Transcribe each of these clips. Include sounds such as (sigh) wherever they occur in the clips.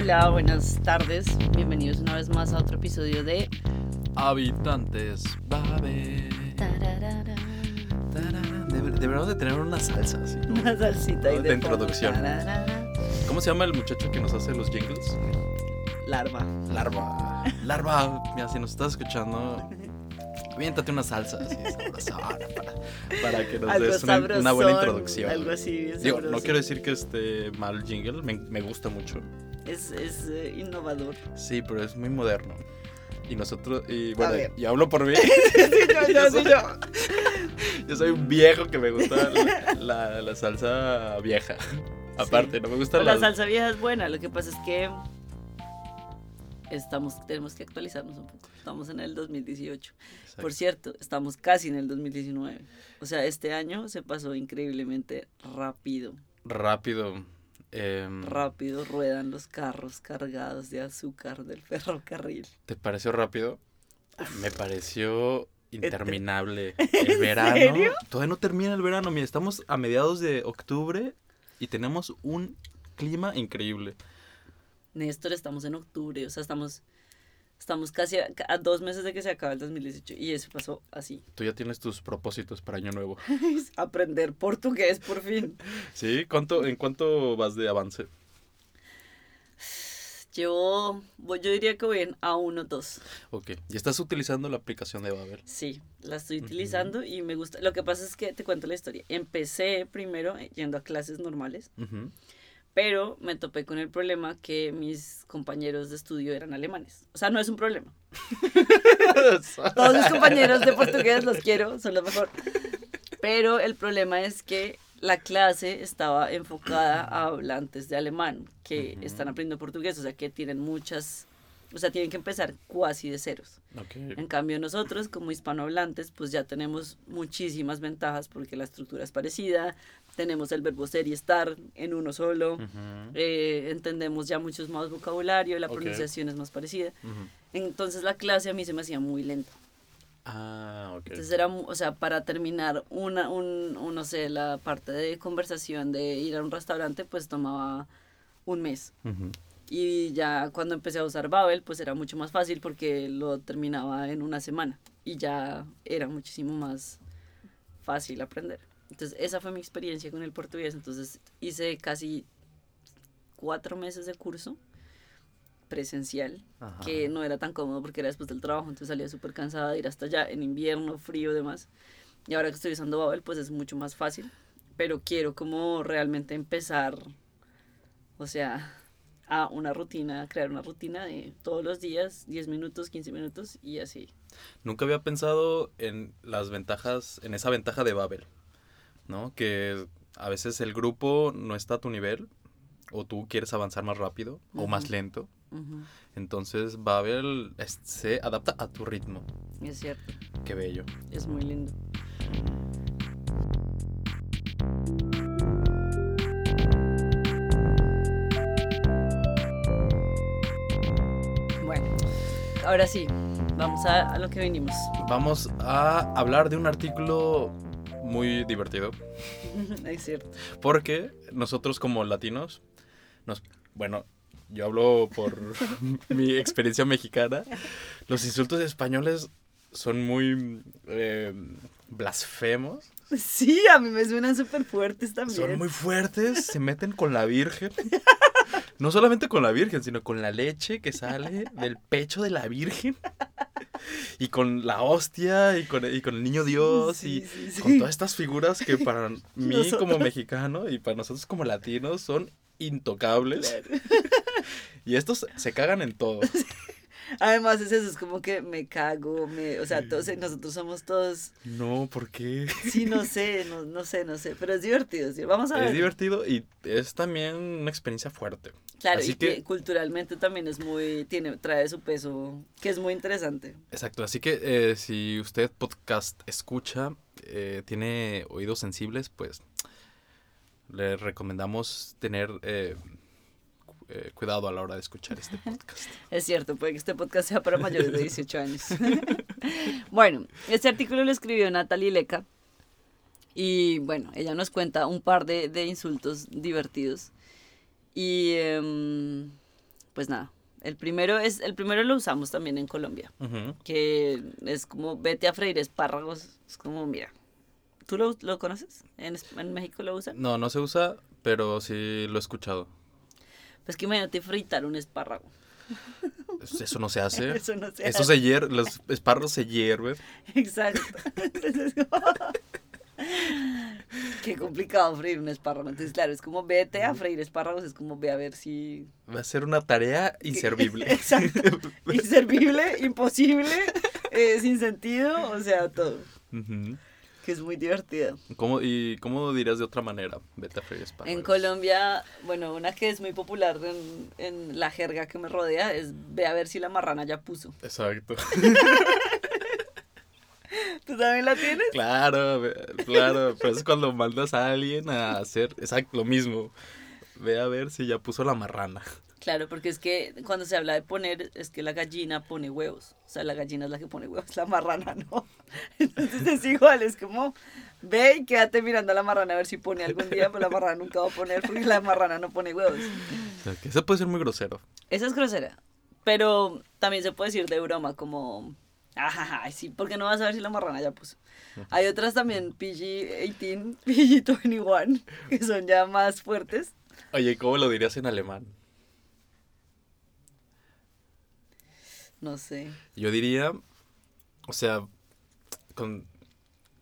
Hola, buenas tardes. Bienvenidos una vez más a otro episodio de Habitantes Babel. Tararara. Debe- Deberíamos de tener una salsa así. ¿no? Una salsita ahí De fondo. introducción. Tararara. ¿Cómo se llama el muchacho que nos hace los jingles? Larva. Larva. Larva. Mira, si nos estás escuchando, aviéntate una salsa así sabrosona para, para que nos des una, una buena sabrosón, introducción. Algo así bien Digo, no sabroso. quiero decir que esté mal jingle, me, me gusta mucho. Es, es eh, innovador. Sí, pero es muy moderno. Y nosotros, y bueno, ver. y hablo por mí. yo, soy un viejo que me gusta la, la- la salsa vieja. Aparte, no me gusta La la, salsa vieja es buena, lo que pasa es que estamos, tenemos que actualizarnos un poco. Estamos en el 2018. Exacto. Por cierto, estamos casi en el 2019. O sea, este año se pasó increíblemente rápido. Rápido. Em, Rápido ruedan los carros cargados de azúcar del ferrocarril. ¿Te pareció rápido? Me pareció interminable. (laughs) El verano. serio? Todavía no termina el verano. Mira, estamos a mediados de octubre y tenemos un clima increíble. Néstor, estamos en octubre, o sea, estamos, estamos casi a, a dos meses de que se acaba el 2018 y eso pasó así. Tú ya tienes tus propósitos para Año Nuevo. (laughs) Aprender portugués por fin. (laughs) ¿Sí? ¿Cuánto, ¿En cuánto vas de avance? Voy- yo diría que voy en A1, 2. Ok. ¿Y estás utilizando la aplicación de Babel? Sí, la estoy utilizando y me gusta. Lo que pasa es que te cuento la historia. Empecé primero yendo a clases normales, Ujú. Pero me topé con el problema que mis compañeros de estudio eran alemanes. O sea, no es un problema. (laughs) Todos mis compañeros de portugués los quiero, son lo mejor. Pero el problema es que la clase estaba enfocada a hablantes de alemán que Ujú. están aprendiendo portugués, o sea, que tienen muchas, o sea, tienen que empezar cuasi de ceros. Ok. En cambio, nosotros como hispanohablantes, pues ya tenemos muchísimas ventajas porque la estructura es parecida, tenemos el verbo ser y estar en uno solo, Ujú. eh, entendemos ya muchos más vocabulario, la Ok. pronunciación es más parecida. Ujú. Entonces la clase a mí se me hacía muy lenta. Ah, ok. Entonces era, o sea, para terminar una, un, un, no sé, la parte de conversación de ir a un restaurante, pues tomaba un mes. Ujú. Y ya cuando empecé a usar Babel, pues era mucho más fácil porque lo terminaba en una semana y ya era muchísimo más fácil aprender. Entonces esa fue mi experiencia con el portugués. Entonces hice casi cuatro meses de curso presencial, Ajá. que no era tan cómodo porque era después del trabajo, entonces salía súper cansada de ir hasta allá en invierno, frío, demás. Y ahora que estoy usando Babel, pues es mucho más fácil, pero quiero como realmente empezar, o sea, a una rutina, crear una rutina de todos los días, 10 minutos, 15 minutos y así. Nunca había pensado en las ventajas, en esa ventaja de Babel, ¿no? Que a veces el grupo no está a tu nivel, o tú quieres avanzar más rápido o más lento. Entonces Babel es- se adapta a tu ritmo. Es cierto, Qué bello. es muy lindo. Bueno, ahora sí, vamos a, a lo que venimos. Vamos a hablar de un artículo muy divertido. (laughs) es cierto. Porque nosotros como latinos, nos, bueno, yo hablo por (laughs) mi experiencia mexicana, los insultos españoles son muy eh, blasfemos, Sí, a mí me suenan súper fuertes también. son muy fuertes, se meten con la Virgen. No solamente con la Virgen, sino con la leche que sale del pecho de la Virgen. Y con la hostia, y con, y con el niño Dios, Sí, y sí, sí. con todas estas figuras que para (laughs) mí como mexicano y para nosotros como latinos son intocables. Claro. (laughs) Y estos se cagan en todo. Además es eso, es como que me cago, me, o sea, todos, nosotros somos todos, No, ¿por qué? sí, no sé, no, no sé, no sé, pero es divertido, ¿sí? vamos a ver. Es divertido y es también una experiencia fuerte. Claro, Así y que que- culturalmente también es muy, tiene, trae su peso, que es muy interesante. Exacto, así que eh, si usted podcast escucha, eh, tiene oídos sensibles, pues le recomendamos tener eh, eh, cuidado a la hora de escuchar este (laughs) podcast. Es cierto, puede que este podcast sea para mayores de 18 años. (laughs) (laughs) bueno, este artículo lo escribió Natalie Leca. Y bueno, ella nos cuenta un par de, de insultos divertidos. Y em, pues pues nada. El primero es, el primero lo usamos también en Colombia, que es como vete a freír espárragos. Es como, mira, ¿tú lo, lo conoces? ¿En, en México lo usan? No, no se usa, pero sí lo he escuchado. Pues que imagínate fritar un espárrago. Eso no se hace. (laughs) Eso no se Eso hace. se hierve, los espárragos se hierven. (laughs) Exacto. Entonces, como- (laughs) (laughs) Qué complicado freír un espárrago. Entonces, claro, es como vete a freír espárragos, es como ve a ver si... Va a ser una tarea inservible. (laughs) Exacto. Inservible, imposible, eh, sin sentido, o sea, todo. Ujú. Que es muy divertido. ¿Cómo, ¿Y cómo dirías de otra manera? Vete a freír espárragos. En Colombia, bueno, una que es muy popular en, en la jerga que me rodea es ve a ver si la marrana ya puso. Exacto. (laughs) ¿Tú también la tienes? Claro, claro. Pero es cuando mandas a alguien a hacer exacto lo mismo. Ve a ver si ya puso la marrana. Claro, porque es que cuando se habla de poner, es que la gallina pone huevos. O sea, la gallina es la que pone huevos, la marrana no. (laughs) Entonces es igual, es como, ve y quédate mirando a la marrana a ver si pone algún día, pero la marrana nunca va a poner porque la marrana no pone huevos. O sea, que eso puede ser muy grosero. Esa es grosera. Pero también se puede decir de broma, como, (laughs) ajá, sí, porque no vas a ver si la marrana ya puso. Hay otras también, PG-18, (laughs) PG-21, que son ya más fuertes. Oye, ¿cómo lo dirías en alemán? No sé. Yo diría, o sea, con,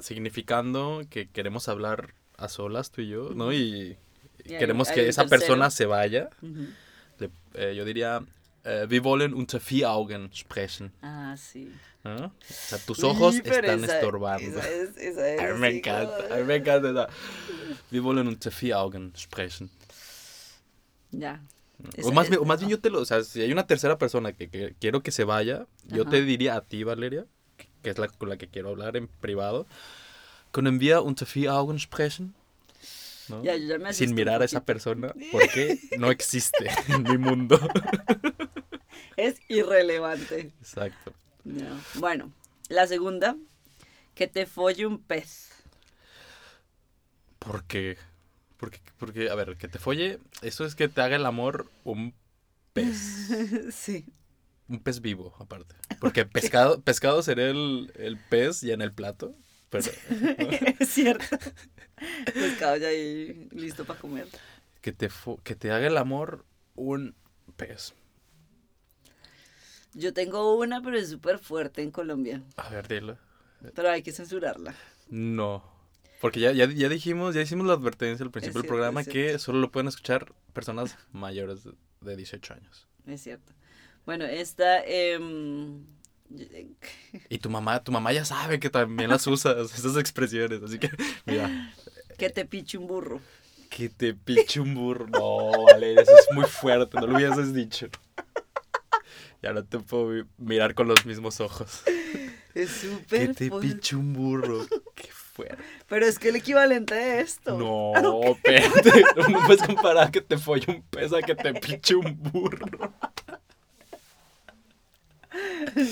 significando que queremos hablar a solas tú y yo, ¿no? Y, queremos hay que esa tercero. persona se vaya. Le- eh, yo diría, eh, wir wollen unter vier Augen sprechen. Ah, sí. ¿no? O sea, tus ojos están esa- estorbando. Esa es, esa (laughs) es A mí me encanta, me encanta. esa. Wir wollen unter vier Augen sprechen. Ya. O más, es- bien, o más bien yo te lo, o sea, si hay una tercera persona que, que quiero que se vaya, yo Ajá. te diría a ti, Valeria, que, que es la con la que quiero hablar en privado, können wir unter vier Augen sprechen? ¿No? Ya, yo ya me asusté Sin mirar a esa persona, (laughs) porque no existe en mi mundo. (laughs) Es irrelevante. Exacto. Bueno, la segunda, que te folle un pez. Porque, porque, porque, a ver, que te folle, eso es que te haga el amor un pez. (laughs) sí. Un pez vivo, aparte. Porque pescado, pescado sería el, el pez ya en el plato. Pero, ¿no? es cierto. Pescado ya ahí listo para comer. que, te que te haga el amor un pez. Yo tengo una, pero es súper fuerte en Colombia. A ver, dilo. Pero hay que censurarla. No. Porque ya, ya, ya dijimos, ya hicimos la advertencia al principio del programa que solo lo pueden escuchar personas mayores de, de 18 años. Es cierto. Bueno, esta... em, Y tu mamá, tu mamá ya sabe que también las usas, (laughs) esas expresiones. Así que, mira, (laughs) que te piche un burro. que te piche un burro. No, Valeria, eso es muy fuerte, no lo hubieses dicho. Ya no te puedo mirar con los mismos ojos. Es Que súper te fuerte. piche un burro. Qué fuerte. Pero es que el equivalente de esto. No, (laughs) espérate. No puedes comparar que te folle un pez a que te piche un burro.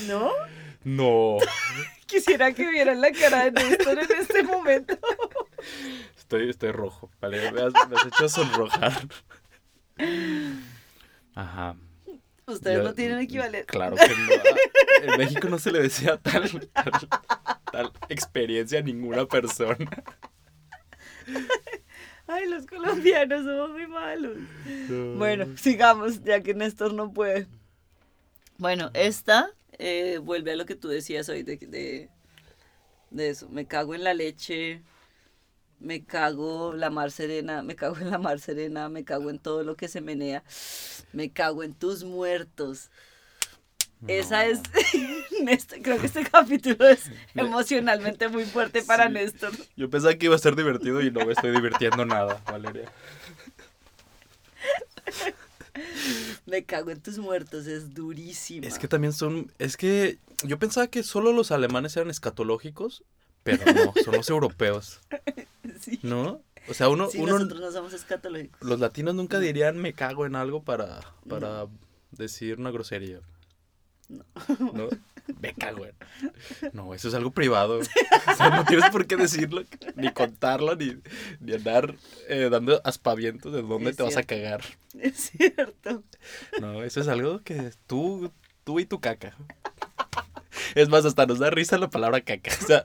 ¿No? No. (laughs) Quisiera que vieran la cara de Néstor en este momento. (laughs) Estoy, estoy rojo. Vale, me has, me has hecho sonrojar. Ajá. Ustedes Yo- no tienen equivalente. Claro que no. En México no se le decía tal, tal, tal experiencia a ninguna persona. Ay, los colombianos somos muy malos. Bueno, sigamos, ya que Néstor no puede. Bueno, esta eh, vuelve a lo que tú decías hoy de, de, de eso. Me cago en la leche, me cago la mar serena, me cago en la mar serena, me cago en todo lo que se menea, me cago en tus muertos. Esa es, (laughs) Néstor, creo que este capítulo es emocionalmente muy fuerte para Sí. Néstor. Yo pensaba que iba a ser divertido y no me estoy divirtiendo nada, Valeria. (laughs) Me cago en tus muertos, es durísima. Es que también son. Es que yo pensaba que solo los alemanes eran escatológicos, pero no, son los europeos, (laughs) (laughs) Sí. ¿no? O sea, uno, Sí, uno nosotros no somos escatológicos. los latinos nunca dirían me cago en algo para, para decir una grosería. No. ¿No? (laughs) Me cago en. No, eso es algo privado. (laughs) O sea, no tienes por qué decirlo, ni contarlo, ni, ni andar eh, dando aspavientos de dónde Es te vas a cagar. Es cierto. No, eso es algo que tú, tú y tu caca. Es más, hasta nos da risa la palabra caca. O sea,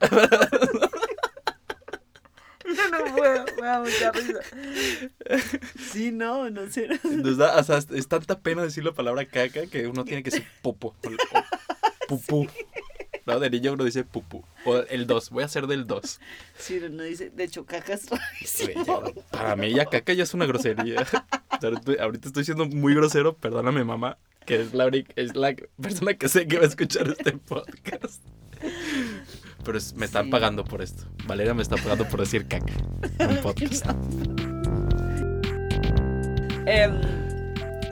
(laughs) Me da mucha risa. Sí, no, no sé. nos da, o sea, es tanta pena decir la palabra caca que uno tiene que decir popo. O, o pupú. No, de niño uno dice pupú. O el 2, voy a hacer del 2. Sí, no, no dice, de hecho, caca es rarísimo. Para mí ya caca ya es una grosería. Ahorita estoy siendo muy grosero, perdóname mamá, que es la, es la persona que sé que va a escuchar este podcast. Pero es- me están Sí. pagando por esto. Valeria me está pagando por decir caca en un podcast. Em,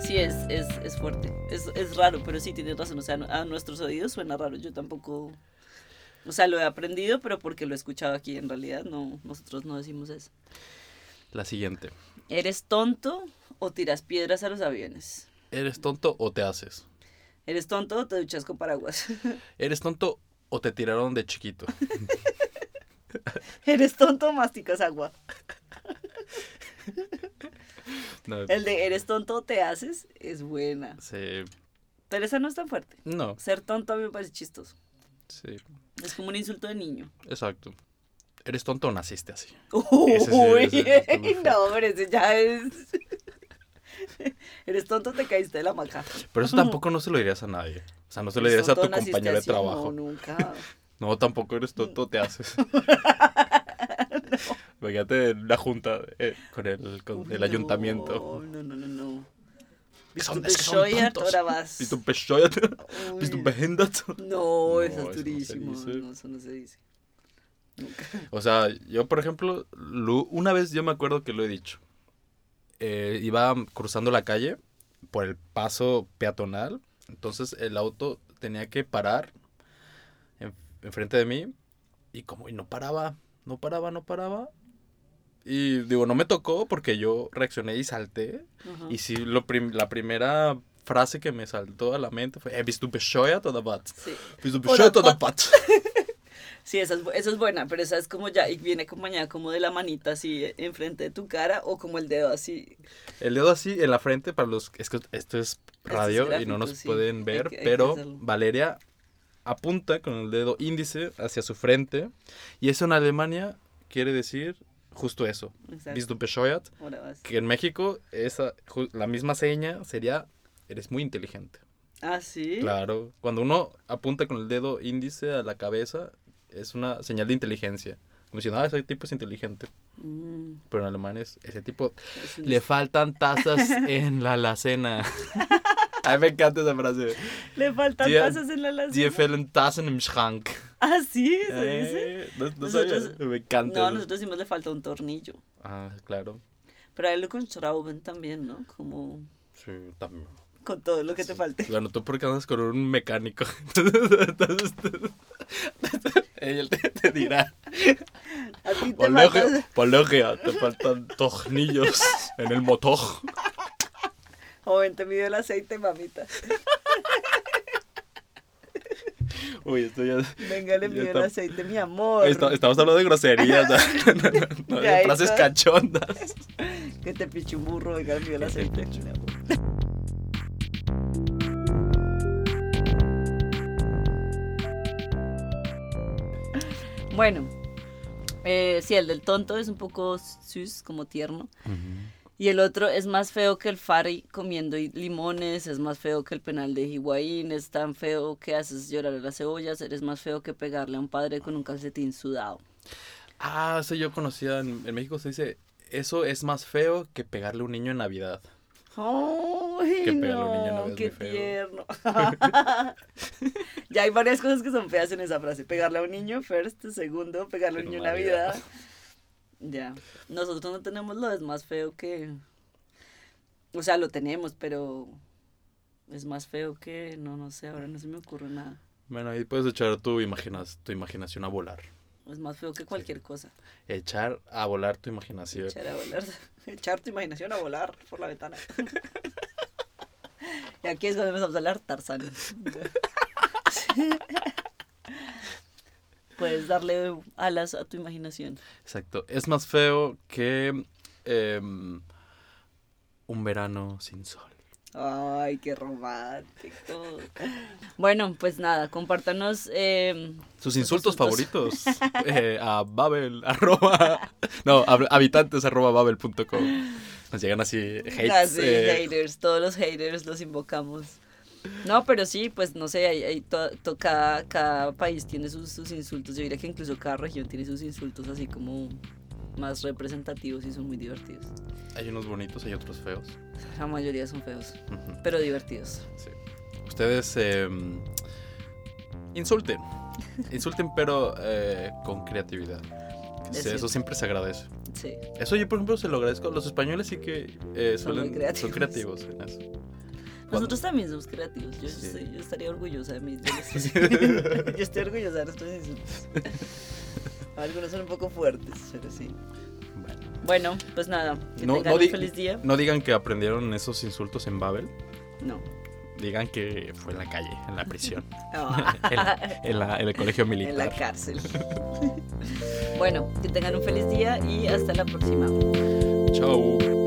sí, es, es, es fuerte. Es, es raro, pero sí tienes razón. O sea, a nuestros oídos suena raro. Yo tampoco. O sea, lo he aprendido, pero porque lo he escuchado aquí. En realidad, no, nosotros no decimos eso. La siguiente. ¿Eres tonto o tiras piedras a los aviones? ¿Eres tonto o te haces? ¿Eres tonto o te duchas con paraguas? (laughs) ¿Eres tonto o te tiraron de chiquito? (laughs) ¿Eres tonto o masticas agua? (laughs) No, El de eres tonto o te haces es buena. sí, Pero esa no es tan fuerte. no, Ser tonto a mí me parece chistoso. sí, Es como un insulto de niño. exacto. ¿Eres tonto o naciste así? Uy, Ese sí, ese (laughs) no, pero ese ya es. Eres tonto, te caíste de la maca. Pero eso tampoco no se lo dirías a nadie. O sea, no se lo Eres dirías a tu compañero de trabajo. No, nunca. (laughs) No, tampoco eres tonto, te haces. (laughs) Fíjate en la junta eh, con el, con Uy, el ayuntamiento. No, no, no, no. Que son- es que son tontos. No, No, eso es no durísimo. No, eso no se dice. Nunca. O sea, yo, por ejemplo, lo- una vez yo me acuerdo que lo he dicho. Eh, iba cruzando la calle por el paso peatonal. Entonces el auto tenía que parar en- enfrente de mí. Y como y no paraba, no paraba, no paraba. Y digo, no me tocó porque yo reaccioné y salté. Y sí, lo prim- la primera frase que me saltó a la mente fue: "Eh, ¿Bist du bescheuert oder was? Sí. ¿Bist du bescheuert oder was? was?" Sí, esa es, esa es buena, pero esa es como ya, y viene acompañada como de la manita así eh, enfrente de tu cara o como el dedo así. El dedo así en la frente para los... Es que esto es radio y gráfico, no nos sí. pueden Hay ver, que- hay que pero. Valeria apunta con el dedo índice hacia su frente y eso en Alemania quiere decir justo eso. Bist. Que en México esa, la misma seña sería eres muy inteligente. Ah, sí. Claro. Cuando uno apunta con el dedo índice a la cabeza es una señal de inteligencia. Como diciendo, ah, ese tipo es inteligente. Mm, Pero en alemán es ese tipo es le faltan tazas (laughs) en la alacena. (laughs) A mí me encanta esa frase. Le faltan Die- tazas en la Die alacena. fehlen Tassen im Schrank. (laughs) Ah, sí, se dice. Eh, no, no Nosotros- sabía. Me encanta. No, eso. nosotros decimos le falta un tornillo. Ah, claro. Pero él lo con Schrauben también, ¿no? Como Sí, también. con todo lo que te falte. Bueno, tú porque andas con un mecánico. Entonces, él te, te dirá. A ti te Polegia, te faltan tornillos en el motor. Joven, te midió el aceite, mamita. Uy, esto ya... Venga, le midió el aceite, mi amor. Está- estamos hablando de groserías, no, (laughs) no, no, no, de frases cachondas. Que te piche un burro, venga, le midió el aceite. mi amor. Bueno, eh, sí, el del tonto es un poco sus, como tierno. Y el otro es más feo que el Fari comiendo limones, es más feo que el penal de Higuaín, es tan feo que haces llorar a las cebollas, eres más feo que pegarle a un padre con un calcetín sudado. Ah, eso yo conocía. En, en México se dice, eso es más feo que pegarle a un niño en Navidad. ¡Ay, Que a un niño no! no es ¡Qué tierno! (laughs) ya hay varias cosas que son feas en esa frase. Pegarle a un niño, first. Segundo, pegarle a un niño en Navidad. Navidad. Ya. Nosotros no tenemos lo es más feo que... O sea, lo tenemos, pero... Es más feo que... No, no sé, ahora no se me ocurre nada. Bueno, ahí puedes echar tu, imaginas, tu imaginación a volar. Es más feo que cualquier cosa. Echar a volar tu imaginación. Echar a volar. (laughs) Echar tu imaginación a volar por la ventana. (laughs) y aquí es cuando empezamos a hablar Tarzán. (laughs) Sí. Puedes darle alas a tu imaginación. Exacto. Es más feo que em, un verano sin sol. Ay, qué romántico. Bueno, pues nada, compártanos em, Sus insultos favoritos eh, a babel, (laughs) arroba, no, hab- habitantes, arroba babel.com. Nos llegan así hates. Ah, sí, eh, haters, todos los haters los invocamos. No, pero sí, pues no sé, hay, hay to- to- cada, cada país tiene sus, sus insultos. Yo diría que incluso cada región tiene sus insultos así como más representativos y son muy divertidos. Hay unos bonitos, hay otros feos. La mayoría son feos, pero divertidos. sí. Ustedes em, insulten. (laughs) Insulten, pero eh, con creatividad. Sí, eso siempre se agradece. Sí. Eso yo, por ejemplo, se lo agradezco. Los españoles sí que eh, Son creativos. son creativos en eso. Nosotros también somos creativos. Yo, Sí. estoy- yo estaría orgullosa de mí. Yo, (laughs) (laughs) estoy orgullosa de nuestros insultos. (laughs) Algunos son un poco fuertes, pero sí. Bueno. Bueno, pues nada, que No, tengan no un feliz día. no digan que aprendieron esos insultos en Babel. No. Digan que fue en la calle, en la prisión, en, la- en la- en el colegio en la militar. cárcel. bueno, que tengan un feliz día y hasta la próxima. Chao.